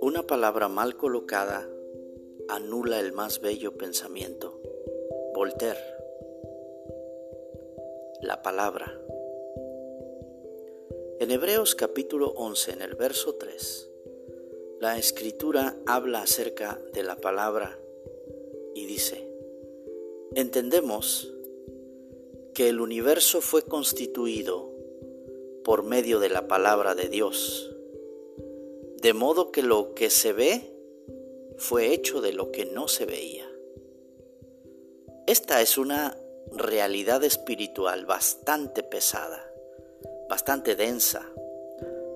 Una palabra mal colocada anula el más bello pensamiento. Voltaire. La palabra. En Hebreos capítulo 11, en el verso 3, la escritura habla acerca de la palabra y dice, entendemos que el universo fue constituido por medio de la palabra de Dios de modo que lo que se ve fue hecho de lo que no se veía. Esta es una realidad espiritual bastante pesada, bastante densa,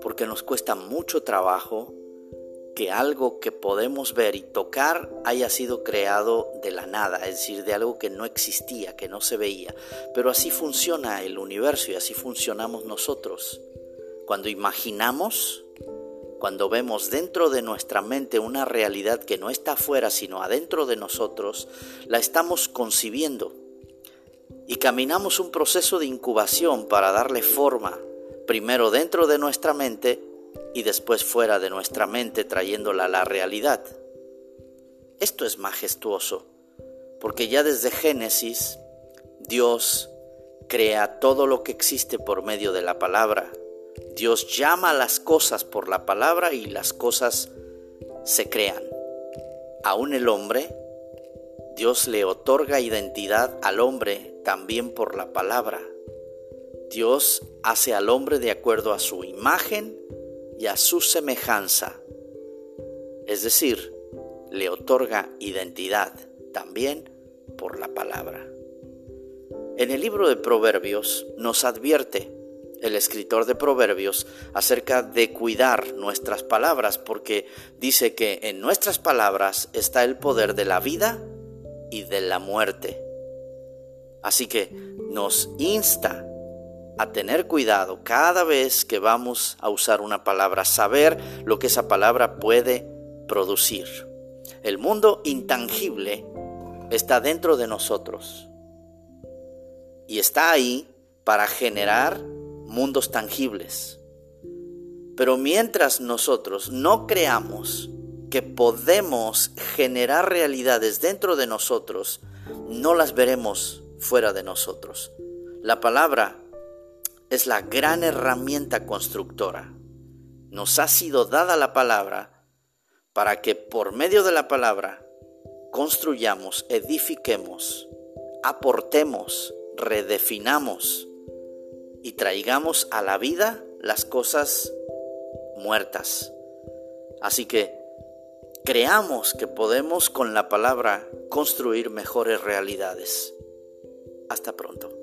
porque nos cuesta mucho trabajo que algo que podemos ver y tocar haya sido creado de la nada, es decir, de algo que no existía, que no se veía. Pero así funciona el universo y así funcionamos nosotros. Cuando imaginamos, cuando vemos dentro de nuestra mente una realidad que no está afuera, sino adentro de nosotros, la estamos concibiendo. Y caminamos un proceso de incubación para darle forma, primero dentro de nuestra mente y después fuera de nuestra mente, trayéndola a la realidad. Esto es majestuoso, porque ya desde Génesis Dios crea todo lo que existe por medio de la palabra Dios llama a las cosas por la palabra y las cosas se crean. Aún el hombre, Dios le otorga identidad al hombre también por la palabra. Dios hace al hombre de acuerdo a su imagen y a su semejanza. Es decir, le otorga identidad también por la palabra. En el libro de Proverbios nos advierte el escritor de Proverbios acerca de cuidar nuestras palabras, porque dice que en nuestras palabras está el poder de la vida y de la muerte. Así que nos insta a tener cuidado cada vez que vamos a usar una palabra, saber lo que esa palabra puede producir. El mundo intangible está dentro de nosotros y está ahí para generar mundos tangibles. Pero mientras nosotros no creamos que podemos generar realidades dentro de nosotros, no las veremos fuera de nosotros. La palabra es la gran herramienta constructora. Nos ha sido dada la palabra para que por medio de la palabra construyamos, edifiquemos, aportemos, redefinamos y traigamos a la vida las cosas muertas. Así que creamos que podemos con la palabra construir mejores realidades. Hasta pronto.